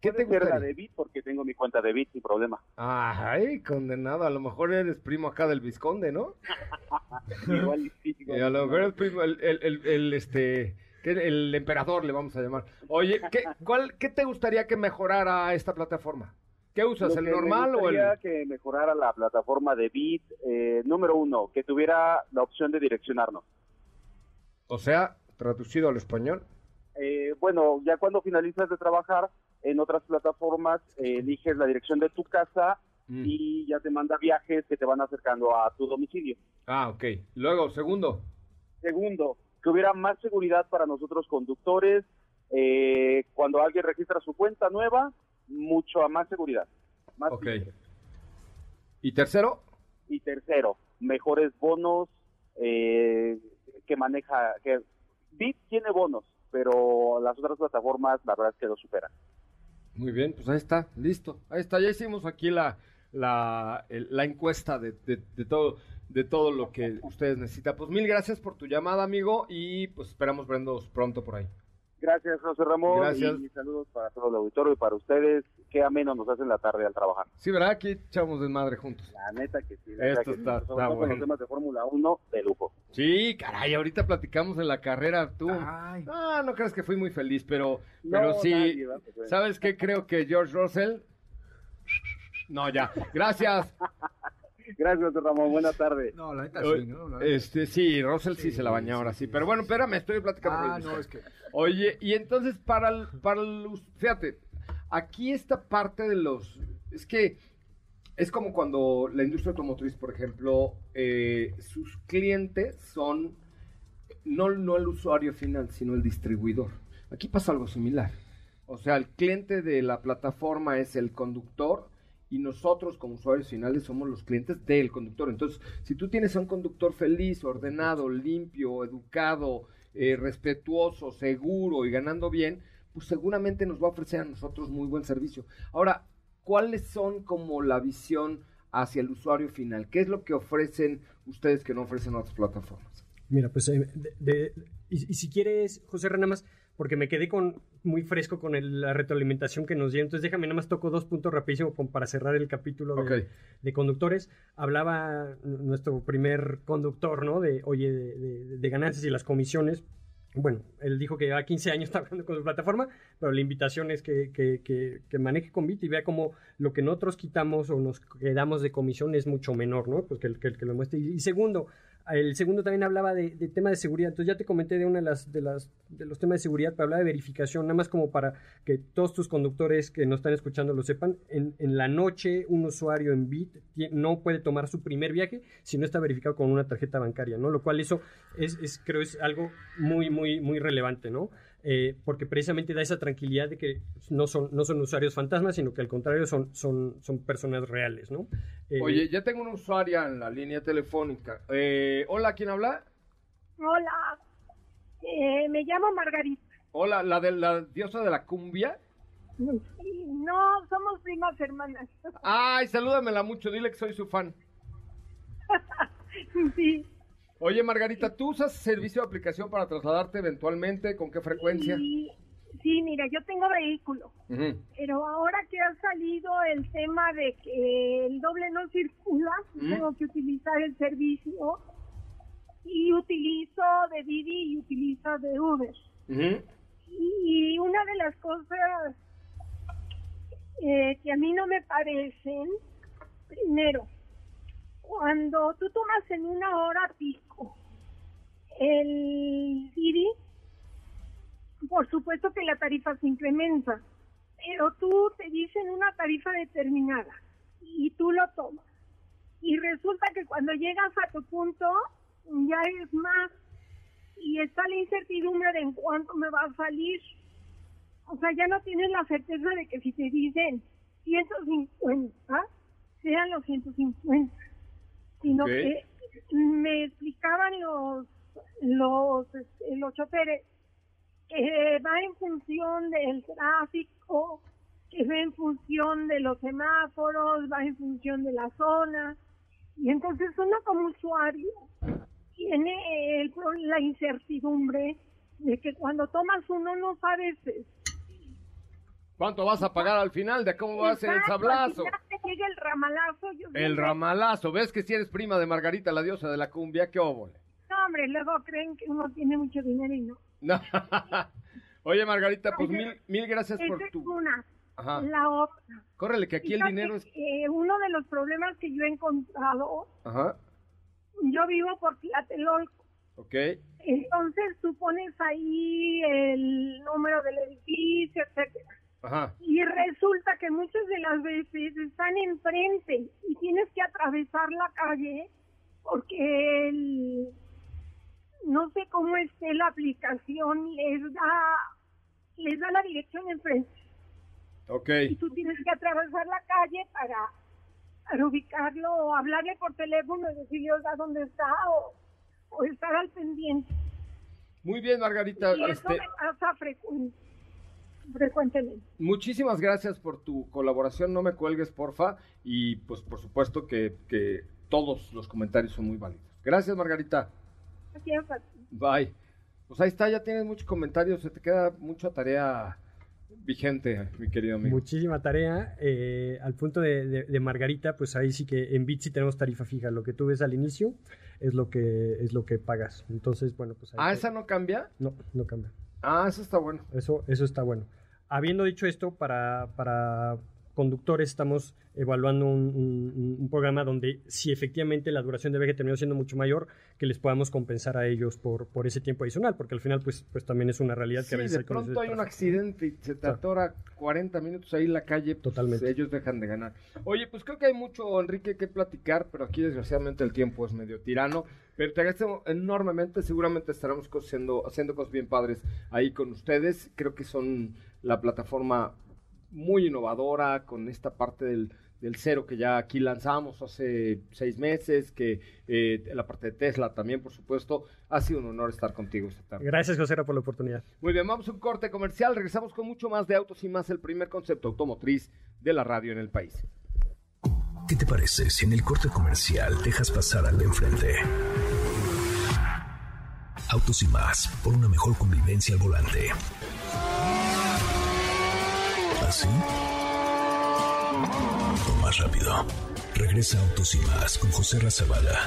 ¿Qué te la gustaría? de Bit porque tengo mi cuenta de Bit sin problema. Ay, condenado. A lo mejor eres primo acá del Visconde, ¿no? Igual sí, Y a lo mejor eres primo, el, el, el, el, este, el emperador le vamos a llamar. Oye, ¿qué, cuál, ¿qué te gustaría que mejorara esta plataforma? ¿Qué usas, Lo el que me normal o el...? que mejorara la plataforma de Bit, eh, número uno, que tuviera la opción de direccionarnos. O sea, traducido al español. Eh, bueno, ya cuando finalizas de trabajar en otras plataformas, eh, eliges la dirección de tu casa Mm. y ya te manda viajes que te van acercando a tu domicilio. Ah, ok. Luego, segundo. Segundo, que hubiera más seguridad para nosotros conductores. eh, cuando alguien registra su cuenta nueva, mucho más seguridad. Más Ok. ¿Y tercero? Y tercero, mejores bonos eh, que maneja. que Bit tiene bonos, pero las otras plataformas, la verdad es que lo superan. Muy bien, pues ahí está, listo. Ahí está, ya hicimos aquí la, la, el- la encuesta de, de- de todo, de todo lo que ustedes necesitan. Pues mil gracias por tu llamada, amigo, y pues esperamos vernos pronto por ahí. Gracias, José Ramón. Gracias. Y saludos para todo el auditorio y para ustedes. Qué ameno nos hacen la tarde al trabajar. Sí, ¿verdad? Aquí echamos desmadre juntos. La neta que sí. la Esto que sí. está- Sobre está bueno. los temas de Fórmula 1, de lujo. Sí, caray, ahorita platicamos en la carrera, tú. Ah, no crees que fui muy feliz, pero, pero No, sí. nadie, ¿verdad? Pues. ¿Sabes qué? Creo que George Russell. No, ya. Gracias. Gracias, José Ramón. Buena tarde. No, la neta sí, ¿no? La- Este, sí, Russell sí, se la bañó ahora sí. Pero bueno, espérame, estoy platicando. Ah, no, es que... Oye, y entonces para el, para el fíjate, aquí esta parte de los, es que es como cuando la industria automotriz, por ejemplo, eh, sus clientes son no, no el usuario final, sino el distribuidor. Aquí pasa algo similar. O sea, el cliente de la plataforma es el conductor y nosotros como usuarios finales somos los clientes del conductor. Entonces, si tú tienes a un conductor feliz, ordenado, limpio, educado, eh, respetuoso, seguro y ganando bien, pues seguramente nos va a ofrecer a nosotros muy buen servicio. Ahora, ¿cuáles son como la visión hacia el usuario final? ¿Qué es lo que ofrecen ustedes que no ofrecen otras plataformas? Mira, pues, eh, de- de- y, y si quieres, José, nada más, porque me quedé con muy fresco con el- la retroalimentación que nos dio, entonces déjame nada más toco dos puntos rapidísimo para cerrar el capítulo de, Ok. de conductores. Hablaba nuestro primer conductor, ¿no? De, oye, de, de- de ganancias y las comisiones. Bueno, él dijo que lleva 15 años trabajando con su plataforma, pero la invitación es que, que, que, que maneje con Bit y vea cómo lo que nosotros quitamos o nos quedamos de comisión es mucho menor, ¿no? Pues que el que, que lo muestre. Y, y segundo, el segundo también hablaba de, de tema de seguridad. Entonces ya te comenté de una de las, de las de los temas de seguridad, pero hablaba de verificación, nada más como para que todos tus conductores que no están escuchando lo sepan. En, la noche, un usuario en Bit no puede tomar su primer viaje si no está verificado con una tarjeta bancaria, ¿no? Lo cual eso es, es creo es algo muy, muy, muy relevante, ¿no? Eh, porque precisamente da esa tranquilidad de que no son, no son usuarios fantasmas, sino que al contrario son, son personas reales, ¿no? Eh, Oye, ya tengo una usuaria en la línea telefónica. Eh, hola, ¿quién habla? Hola, eh, me llamo Margarita. Hola, la de la diosa de la cumbia. No, somos primas hermanas. Ay, salúdamela mucho, dile que soy su fan. Sí. Oye, Margarita, ¿tú usas servicio de aplicación para trasladarte eventualmente? ¿Con qué frecuencia? Sí, sí, mira, yo tengo vehículo, pero ahora que ha salido el tema de que el doble no circula, tengo que utilizar el servicio y utilizo de Didi y utilizo de Uber. Y una de las cosas eh, que a mí no me parecen, primero, cuando tú tomas en una hora pico el Didi, por supuesto que la tarifa se incrementa, pero tú te dicen una tarifa determinada y tú lo tomas. Y resulta que cuando llegas a tu punto ya es más y está la incertidumbre de en cuánto me va a salir. O sea, ya no tienes la certeza de que si te dicen 150, sean los 150. sino que me explicaban los los este, los choferes que va en función del tráfico, que va en función de los semáforos, va en función de la zona, y entonces uno como usuario tiene el la incertidumbre de que cuando tomas uno no sabes eh, ¿Cuánto vas a pagar al final? ¿De cómo va a ser el sablazo? llega el ramalazo. yo El siempre- ramalazo. ¿Ves que si eres prima de Margarita, la diosa de la cumbia? ¿Qué óvole? No, hombre, luego creen que uno tiene mucho dinero y no. No. Oye, Margarita, pues Oye, mil, mil gracias por Esa es tu... una. Ajá. La otra. Córrele, que aquí el dinero es... que uno de los problemas que yo he encontrado, Ajá, yo vivo por Tlatelolco, ok. entonces tú pones ahí el número del edificio, etcétera. Ajá. Y resulta que muchas de las veces están enfrente y tienes que atravesar la calle porque el, no sé cómo esté la aplicación, les da, les da la dirección enfrente. Ok. Y tú tienes que atravesar la calle para, para ubicarlo o hablarle por teléfono y decirle, oiga, dónde está o, o estar al pendiente. Muy bien, Margarita. y eso Este, me pasa frecu- frecuentemente. muchísimas gracias por tu colaboración. No me cuelgues, porfa. Y pues por supuesto que, que todos los comentarios son muy válidos. Gracias, Margarita. Bye. Pues ahí está, ya tienes muchos comentarios. Se te queda mucha tarea vigente, mi querido amigo. Muchísima tarea. eh, al punto de, de- de Margarita, pues ahí sí que en Bit sí tenemos tarifa fija. Lo que tú ves al inicio es lo que es lo que pagas. Entonces, bueno, pues ahí Ah. ¿esa no cambia? No, no cambia. Ah, eso está bueno. Eso, eso está bueno. Habiendo dicho esto, para, para conductores estamos evaluando un, un- un programa donde si efectivamente la duración de viaje terminó siendo mucho mayor, que les podamos compensar a ellos por, por ese tiempo adicional, porque al final pues, pues también es una realidad que Sí, a veces de hay pronto hay un accidente y se te atora 40 minutos ahí en la calle. pues, Totalmente. ellos dejan de ganar. Oye, pues creo que hay mucho, Enrique, que platicar, pero aquí desgraciadamente el tiempo es medio tirano. Pero te agradezco enormemente. Seguramente estaremos haciendo, haciendo cosas bien padres ahí con ustedes. Creo que son la plataforma muy innovadora con esta parte del, del cero que ya aquí lanzamos hace seis meses, que eh, la parte de Tesla también, por supuesto. Ha sido un honor estar contigo esta tarde. Gracias, José, por la oportunidad. Muy bien, vamos a un corte comercial. Regresamos con mucho más de autos y más el primer concepto automotriz de la radio en el país. ¿Qué te parece si en el corte comercial dejas pasar al de enfrente? Autos y más, por una mejor convivencia al volante. ¿Así? O más rápido. Regresa Autos y más con José Razabala.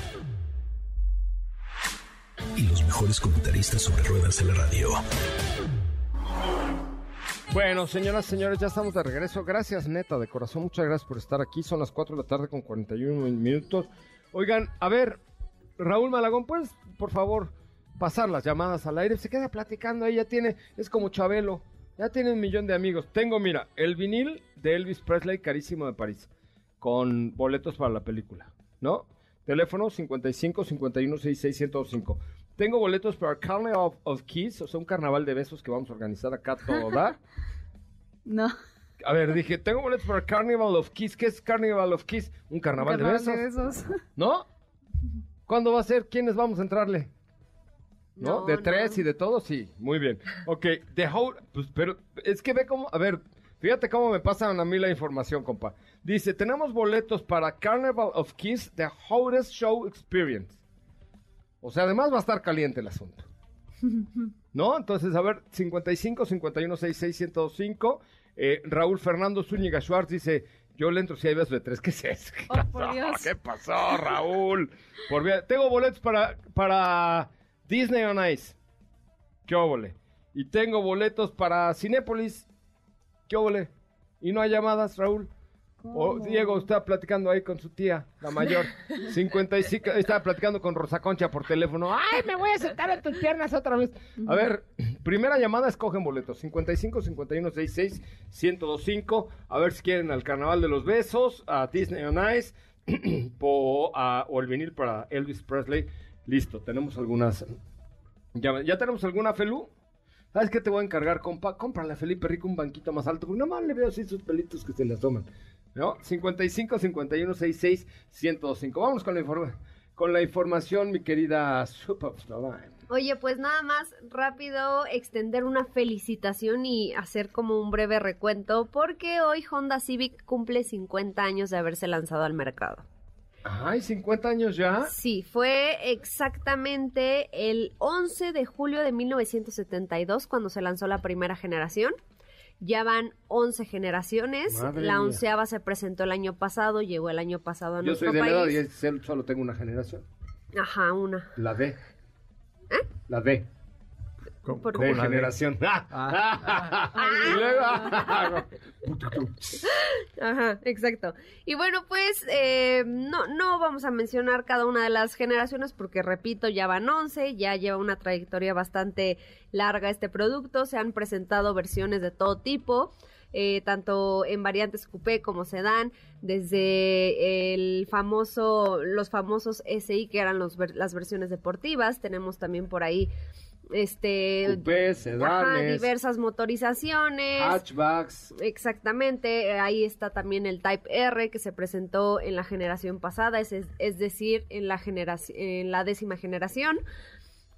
Y los mejores comentaristas sobre ruedas de la radio. Bueno, señoras, señores, ya estamos de regreso. Gracias, neta, de corazón. Muchas gracias por estar aquí. Son las 4 de la tarde con 41 minutos. Oigan, a ver, Raúl Malagón, ¿puedes, por favor, pasar las llamadas al aire? Se queda platicando ya tiene, es como Chabelo. Ya tiene un millón de amigos. Tengo, mira, el vinil de Elvis Presley, carísimo de París, con boletos para la película, ¿no? Teléfono 55 51 66 105. Tengo boletos para Carnival of, of Kiss, o sea, un carnaval de besos que vamos a organizar acá todo dar. No. A ver, dije, tengo boletos para Carnival of Kiss. ¿Qué es Carnival of Kiss? Un carnaval, de besos. besos. ¿No? ¿Cuándo va a ser? ¿Quiénes vamos a entrarle? ¿No? No, ¿De no. tres y de todo? Sí, muy bien. Ok, The Whole... Pues, pero es que ve cómo... A ver, fíjate cómo me pasan a mí la información, compa. Dice, tenemos boletos para Carnival of Kiss, The Hottest Show Experience. O sea, además va a estar caliente el asunto. ¿No? Entonces, a ver, 55 51 66 105. Eh, Raúl Fernando Zúñiga Schwartz dice: Yo le entro si hay besos de tres. ¿Qué es eso? ¿Qué Oh, pasó? por Dios. ¿Qué pasó, Raúl? Por Tengo boletos para, para Disney on Ice. ¿Qué óvole? Y tengo boletos para Cinépolis. ¿Qué óvole? Y no hay llamadas, Raúl. O Diego está platicando ahí con su tía, la mayor. 55, estaba platicando con Rosa Concha por teléfono. ¡Ay, me voy a sentar en tus piernas otra vez! A ver, primera llamada, escogen boletos. 55 51 66 1025. A ver si quieren al Carnaval de los Besos, a Disney on Ice, po- a- o el vinil para Elvis Presley. Listo, tenemos algunas. ¿Ya, ya tenemos alguna, Felú? ¿Sabes qué te voy a encargar, compa? Cómprale a Felipe Rico un banquito más alto, porque nomás le veo así sus pelitos que se le asoman. ¿No? 55 51 66 1025. Vamos con la, informa- con la información, mi querida. Oye, pues nada más rápido extender una felicitación y hacer como un breve recuento porque hoy Honda Civic cumple 50 años de haberse lanzado al mercado. Ay, 50 años ya. Sí, fue exactamente el 11 de julio de 1972 cuando se lanzó la primera generación. Ya van 11 generaciones. Madre la mía. onceava se presentó el año pasado, llegó el año pasado a Yo nuestro soy de la edad y solo tengo una generación. Ajá, una. La D. La D. ¿Por de qué? generación. y luego. Ajá, exacto. Y bueno, pues eh, no, no vamos a mencionar cada una de las generaciones porque, repito, ya van 11, ya lleva una trayectoria bastante larga este producto, se han presentado versiones de todo tipo. eh, tanto en variantes coupé como sedán, desde el famoso, los famosos SI que eran los las versiones deportivas, tenemos también por ahí este Coupés, ajá, diversas motorizaciones, hatchbacks. Exactamente, eh, ahí está también el Type R que se presentó en la generación pasada, es, es- decir, en la, generaci- en la décima generación,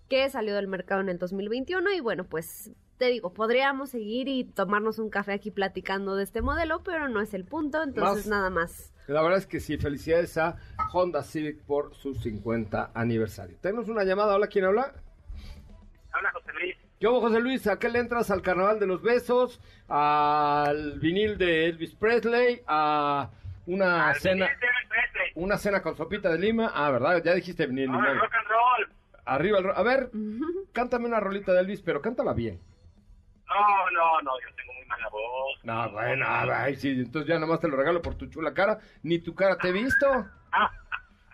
que salió del mercado en el 2021 y bueno, pues te digo, podríamos seguir y tomarnos un café aquí platicando de este modelo, pero no es el punto, entonces Más- nada más. La verdad es que sí, felicidades a Honda Civic por su 50 aniversario. Tenemos una llamada, hola, ¿quién habla? Habla José Luis. Yo, José Luis, ¿a qué le entras al Carnaval de los Besos? ¿Al vinil de Elvis Presley? ¿A una cena una cena con sopita de lima? Ah, ¿verdad? Ya dijiste vinil. ni madre. rock and roll. Arriba el ro- A ver, cántame una rolita de Elvis, pero cántala bien. No, no, no, yo tengo muy mala voz. No, bueno, ay, sí, entonces ya nomás te lo regalo por tu chula cara. Ni tu cara te he visto.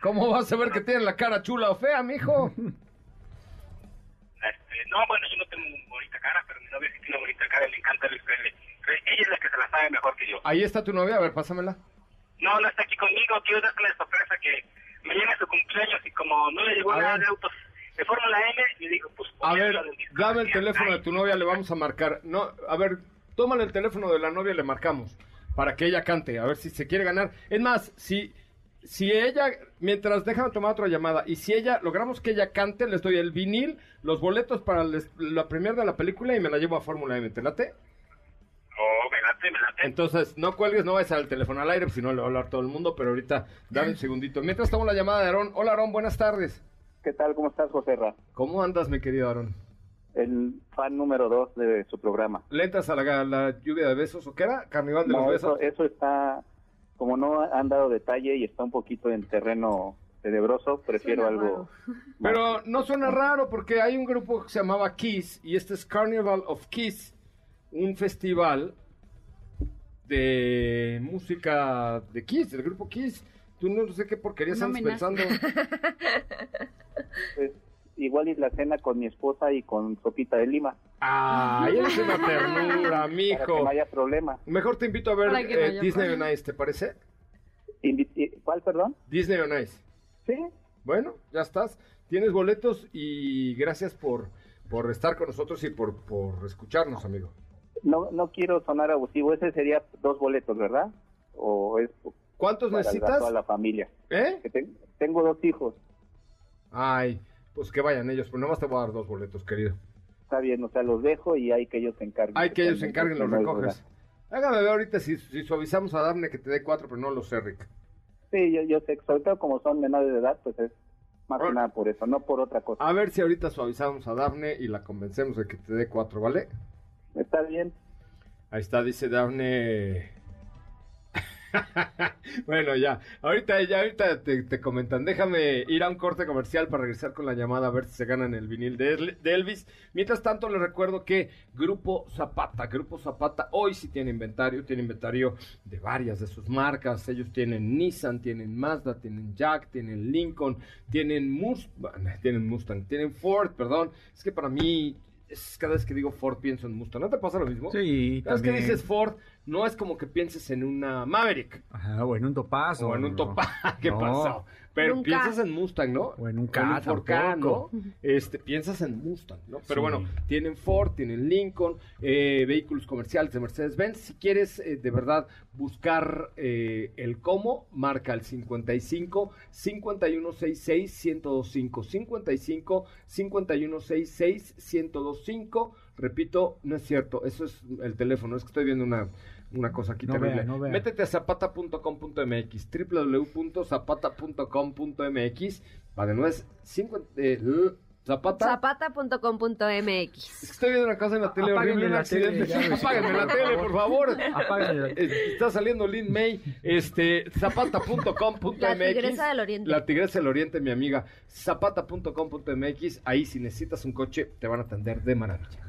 ¿Cómo vas a ver que tienes la cara chula o fea, mijo? No, bueno, yo no tengo bonita cara, pero mi novia sí tiene bonita cara y le encanta el Presley. Ella es la que se la sabe mejor que yo. Ahí está tu novia, a ver, pásamela. No, no está aquí conmigo, quiero darle la sorpresa que mañana es su cumpleaños y como no le llegó A nada de autos de Fórmula M, le digo, pues A ver, dame el teléfono de tu novia, le vamos a marcar. No, a ver, tómale el teléfono de la novia y le marcamos para que ella cante, a ver si se quiere ganar. Es más, si si ella, mientras déjame tomar otra llamada, y si ella, logramos que ella cante, les doy el vinil, los boletos para les- la premier de la película y me la llevo a Fórmula M, ¿te late? Oh, me late, me late. Entonces, no cuelgues, no vayas al teléfono al aire, porque si no le va a hablar todo el mundo, pero ahorita dame un segundito. Mientras estamos la llamada de Aarón. Hola, Aarón, buenas tardes. ¿Qué tal? ¿Cómo estás, José Ra? ¿Cómo andas, mi querido Aarón? El fan número dos de su programa. ¿Le entras a la, la lluvia de besos o qué era? ¿Carnival de No, los eso, besos? eso está, como no han dado detalle y está un poquito en terreno tenebroso, prefiero algo... Pero no suena raro porque hay un grupo que se llamaba Kiss y este es Carnival of Kiss, un festival de música de Kiss, del grupo Kiss. Tú no sé qué porquería estás pensando. Pues, igual y la cena con mi esposa y con sopita de lima. Ay, eres una ternura, Para que mijo. no haya problema. Mejor te invito a ver no eh, Disney on. Ice, ¿te parece? Invi- ¿Cuál, perdón? Disney on Ice. Sí. Bueno, ya estás. Tienes boletos y gracias por, por estar con nosotros y por, por escucharnos, amigo. No, no quiero sonar abusivo, ese sería dos boletos, ¿verdad? ¿O es ¿Cuántos para necesitas? toda la familia? ¿Eh? Tengo dos hijos, Ay, pues que vayan ellos, pero nomás te voy a dar dos boletos, querido. está bien, o sea, los dejo y hay que ellos se encarguen. Hay que ellos se encarguen, los recoges. Hágame ver ahorita si, si suavizamos a Daphne que te dé cuatro, pero no lo sé, Rick. Sí, yo, yo sé, sobre todo como son menores de edad, pues es más que nada por eso, no por otra cosa. A ver si ahorita suavizamos a Daphne y la convencemos de que te dé cuatro, ¿vale? Está bien. Ahí está, dice Daphne. bueno, ya. Ahorita, ya ahorita te, te comentan. Déjame ir a un corte comercial para regresar con la llamada a ver si se ganan el vinil de, El- de Elvis. Mientras tanto, les recuerdo que Grupo Zapata, Grupo Zapata hoy sí tiene inventario, tiene inventario de varias de sus marcas. Ellos tienen Nissan, tienen Mazda, tienen Jack, tienen Lincoln, tienen Mustang, tienen Mustang, tienen Ford, perdón. Es que para mí cada vez que digo Ford pienso en Mustang. ¿No te pasa lo mismo? Sí, Cada vez que también. dices Ford, no es como que pienses en una Maverick. Ajá, o en un topazo. O en un no. Topaz. ¿Qué No. pasó? Pero Nunca. piensas en Mustang, ¿no? O en un O K, en un Ford Ka, ¿no? tampoco. Este, piensas en Mustang, ¿no? Pero Sí. bueno, tienen Ford, tienen Lincoln, eh, vehículos comerciales de Mercedes-Benz. Si quieres eh, de verdad buscar eh, el cómo, marca el 55 5166 1025 55 5166 1025. Repito, no es cierto, eso es el teléfono, es que estoy viendo una, una cosa aquí No terrible. vea, no vea. Métete a zapata.com.mx, www.zapata.com.mx, para no es 50, eh, Zapata. Zapata.com.mx. Es que estoy viendo una cosa en la tele Apáguenle horrible, un la tele, accidente. Apáguenme la por tele, favor. por favor. Apáguenle la Eh, Está saliendo Lin May, este, zapata.com.mx. La tigresa del oriente. La tigresa del oriente, mi amiga. Zapata.com.mx. Ahí, si necesitas un coche, te van a atender de maravilla.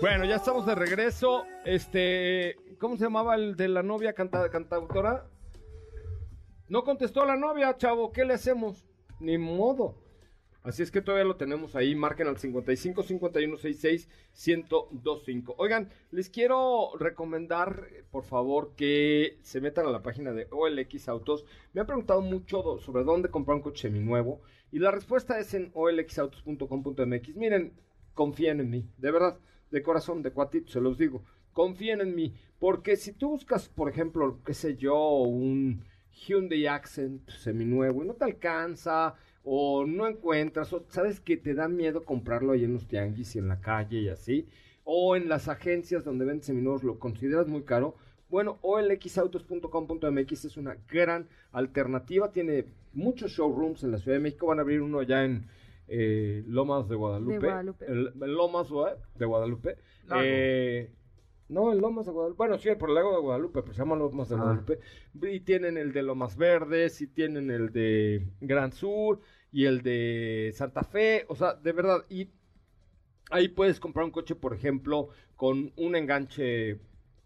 Bueno, ya estamos de regreso. Este, ¿cómo se llamaba el de la novia canta, cantautora? No contestó la novia, chavo. ¿Qué le hacemos? Ni modo. Así es que todavía lo tenemos ahí. Marquen al 55 51 66 1025. Oigan, les quiero recomendar, por favor, que se metan a la página de OLX Autos. Me han preguntado mucho sobre dónde comprar un coche seminuevo. Y la respuesta es en olxautos.com.mx. Miren, confíen en mí, de verdad, de corazón, de cuatito, se los digo. Confíen en mí, porque si tú buscas, por ejemplo, qué sé yo, un Hyundai Accent seminuevo y no te alcanza o no encuentras, o sabes que te da miedo comprarlo ahí en los tianguis y en la calle y así, o en las agencias donde venden seminuevos lo consideras muy caro, bueno, olxautos.com.mx es una gran alternativa, tiene muchos showrooms en la Ciudad de México, van a abrir uno ya en eh, Lomas de Guadalupe, De Guadalupe. El, el Lomas de Guadalupe, Lago. Eh, no, el Lomas de Guadalupe. Bueno, sí, por el lago de Guadalupe, pero se llama Lomas de Ah. Guadalupe. Y tienen el de Lomas Verdes, y tienen el de Gran Sur, y el de Santa Fe. O sea, de verdad. Y ahí puedes comprar un coche, por ejemplo, con un enganche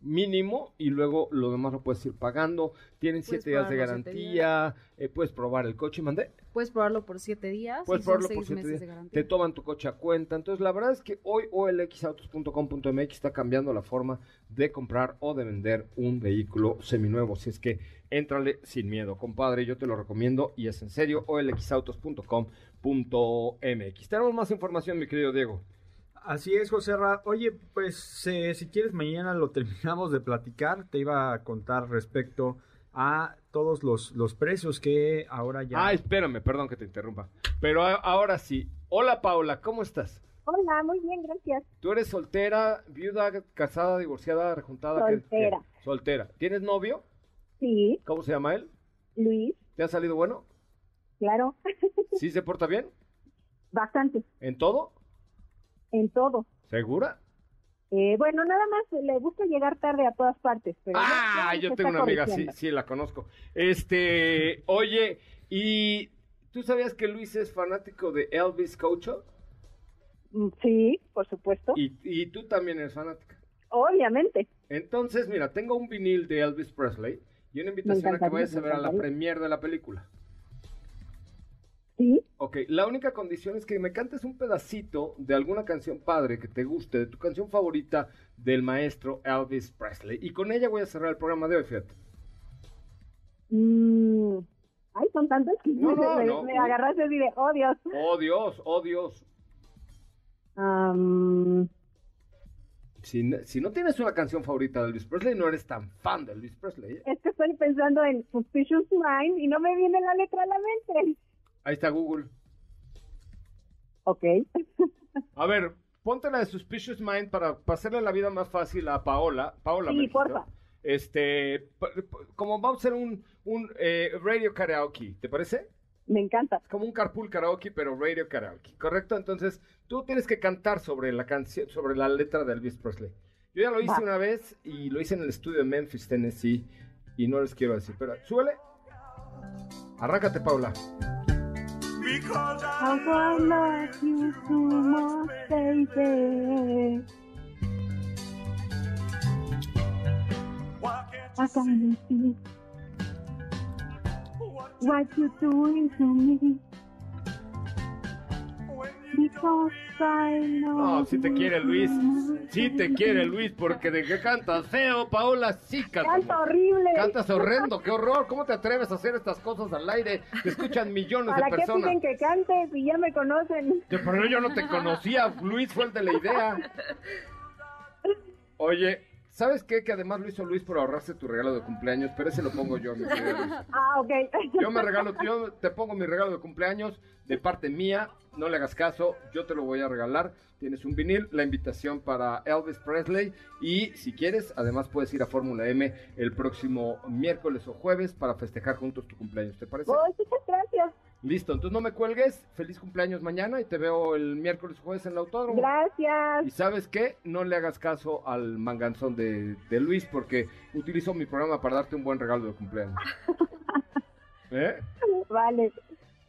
mínimo y luego lo demás lo puedes ir pagando. Tienen Puedes siete días de garantía, eh, puedes probar el coche, mandé. Puedes probarlo por siete días Puedes y probarlo por días. de garantía. Te toman tu coche a cuenta. Entonces, la verdad es que hoy olxautos.com.mx está cambiando la forma de comprar o de vender un vehículo seminuevo. Así es que éntrale sin miedo, compadre. Yo te lo recomiendo y es en serio. olxautos.com.mx. Tenemos más información, mi querido Diego. Así es, José Ra. Oye, pues eh, si quieres mañana lo terminamos de platicar. Te iba a contar respecto a todos los, los precios que ahora ya... Ah, espérame, perdón que te interrumpa. Pero a- ahora sí. Hola, Paola, ¿cómo estás? Hola, muy bien, gracias. ¿Tú eres soltera, viuda, casada, divorciada, rejuntada? ¿Qué- qué? Soltera. Soltera. ¿Tienes novio? Sí, ¿Cómo se llama él? Luis, ¿Te ha salido bueno? claro, ¿Sí se porta bien? bastante, ¿En todo? En todo. ¿Segura? Eh, bueno, nada más le gusta llegar tarde a todas partes. Pero Ah, yo tengo una amiga, sí, sí, la conozco. Este, oye, ¿y tú sabías que Luis es fanático de Elvis Cocho? Mm, Sí, por supuesto. Y, y tú también eres fanática. Obviamente. Entonces, mira, tengo un vinil de Elvis Presley y una invitación a que vayas a ver a la premiere de la película. Sí. Ok, la única condición es que me cantes un pedacito de alguna canción padre que te guste, de tu canción favorita del maestro Elvis Presley. Y con ella voy a cerrar el programa de hoy, fíjate. Mm, ay, son tantas que No, no, me, no. me agarraste así de, oh Dios. Oh Dios, oh Dios. Si, n- si no tienes una canción favorita de Elvis Presley, no eres tan fan de Elvis Presley. ¿eh? es que estoy pensando en Suspicious Mind y no me viene la letra a la mente. Ahí está Google. Ok. A ver, ponte la de Suspicious Mind para, para hacerle la vida más fácil a Paola. Paola, Sí, porfa. Este, como vamos a hacer un, un eh, radio karaoke, ¿te parece? Me encanta. Es como un carpool karaoke, pero radio karaoke, ¿correcto? Entonces, tú tienes que cantar sobre la canción, sobre la letra de Elvis Presley. Yo ya lo hice Va. una vez y lo hice en el estudio de Memphis, Tennessee, y no les quiero decir, pero súbele. Arráncate, Paula. Because I love you so much, baby. I can't see what you're doing to me. No, si te quiere Luis, si te quiere Luis, porque de que cantas feo, Paola, sí cantas. Canta horrible. Cantas horrendo, qué horror, ¿cómo te atreves a hacer estas cosas al aire? Te escuchan millones ¿Para de qué personas. piden que cante si ya me conocen? Pero yo no te conocía, Luis fue el de la idea. Oye, ¿sabes qué? Que además lo hizo Luis por ahorrarse tu regalo de cumpleaños, pero ese lo pongo yo, mi querida Luis. Ah, ok. Yo me regalo, yo te pongo mi regalo de cumpleaños de parte mía, no le hagas caso, yo te lo voy a regalar. Tienes un vinil, la invitación para Elvis Presley y si quieres, además puedes ir a Fórmula M el próximo miércoles o jueves para festejar juntos tu cumpleaños, ¿te parece? Oh, muchas gracias. Listo, entonces no me cuelgues, feliz cumpleaños mañana y te veo el miércoles o jueves en el autódromo. Gracias. Y sabes qué, no le hagas caso al manganzón de, de Luis porque utilizó mi programa para darte un buen regalo de cumpleaños. ¿Eh? Vale.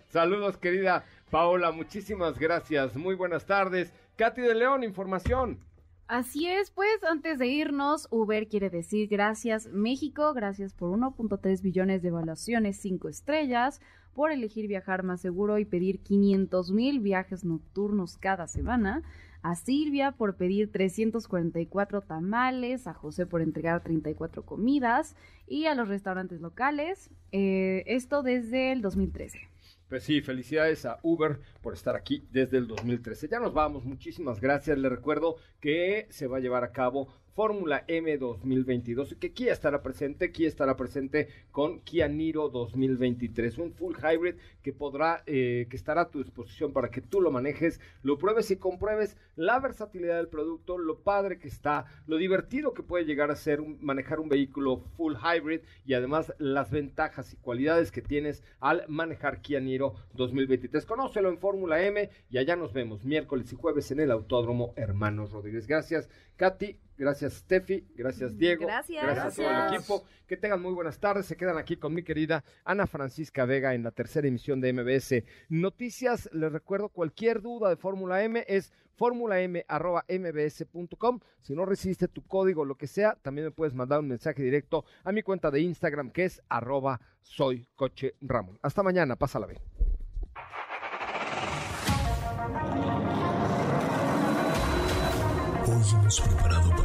Saludos, querida Paola, muchísimas gracias. Muy buenas tardes. Katy de León, información. Así es, pues antes de irnos, Uber quiere decir gracias México, gracias por 1.3 billones de evaluaciones 5 estrellas, por elegir viajar más seguro y pedir 500 mil viajes nocturnos cada semana, a Silvia por pedir 344 tamales, a José por entregar 34 comidas y a los restaurantes locales, eh, esto desde el 2013. Pues sí, felicidades a Uber por estar aquí desde el 2013. Ya nos vamos, muchísimas gracias. Les recuerdo que se va a llevar a cabo Fórmula M 2022 y que Kia estará presente, Kia estará presente con Kia Niro 2023, un full hybrid que podrá, eh, que estará a tu disposición para que tú lo manejes, lo pruebes y compruebes la versatilidad del producto, lo padre que está, lo divertido que puede llegar a ser manejar un vehículo full hybrid y además las ventajas y cualidades que tienes al manejar Kia Niro 2023. Conócelo en Fórmula M y allá nos vemos miércoles y jueves en el Autódromo Hermanos Rodríguez. Gracias, Katy. Gracias, Steffi. Gracias, Diego. Gracias. Gracias a todo el equipo. Que tengan muy buenas tardes. Se quedan aquí con mi querida Ana Francisca Vega en la tercera emisión de MBS Noticias. Les recuerdo, cualquier duda de Fórmula M es fórmula.m.mbs.com. Si no recibiste tu código, lo que sea, también me puedes mandar un mensaje directo a mi cuenta de Instagram que es arroba soy coche Ramón. Hasta mañana. Pásala bien. Hoy hemos preparado para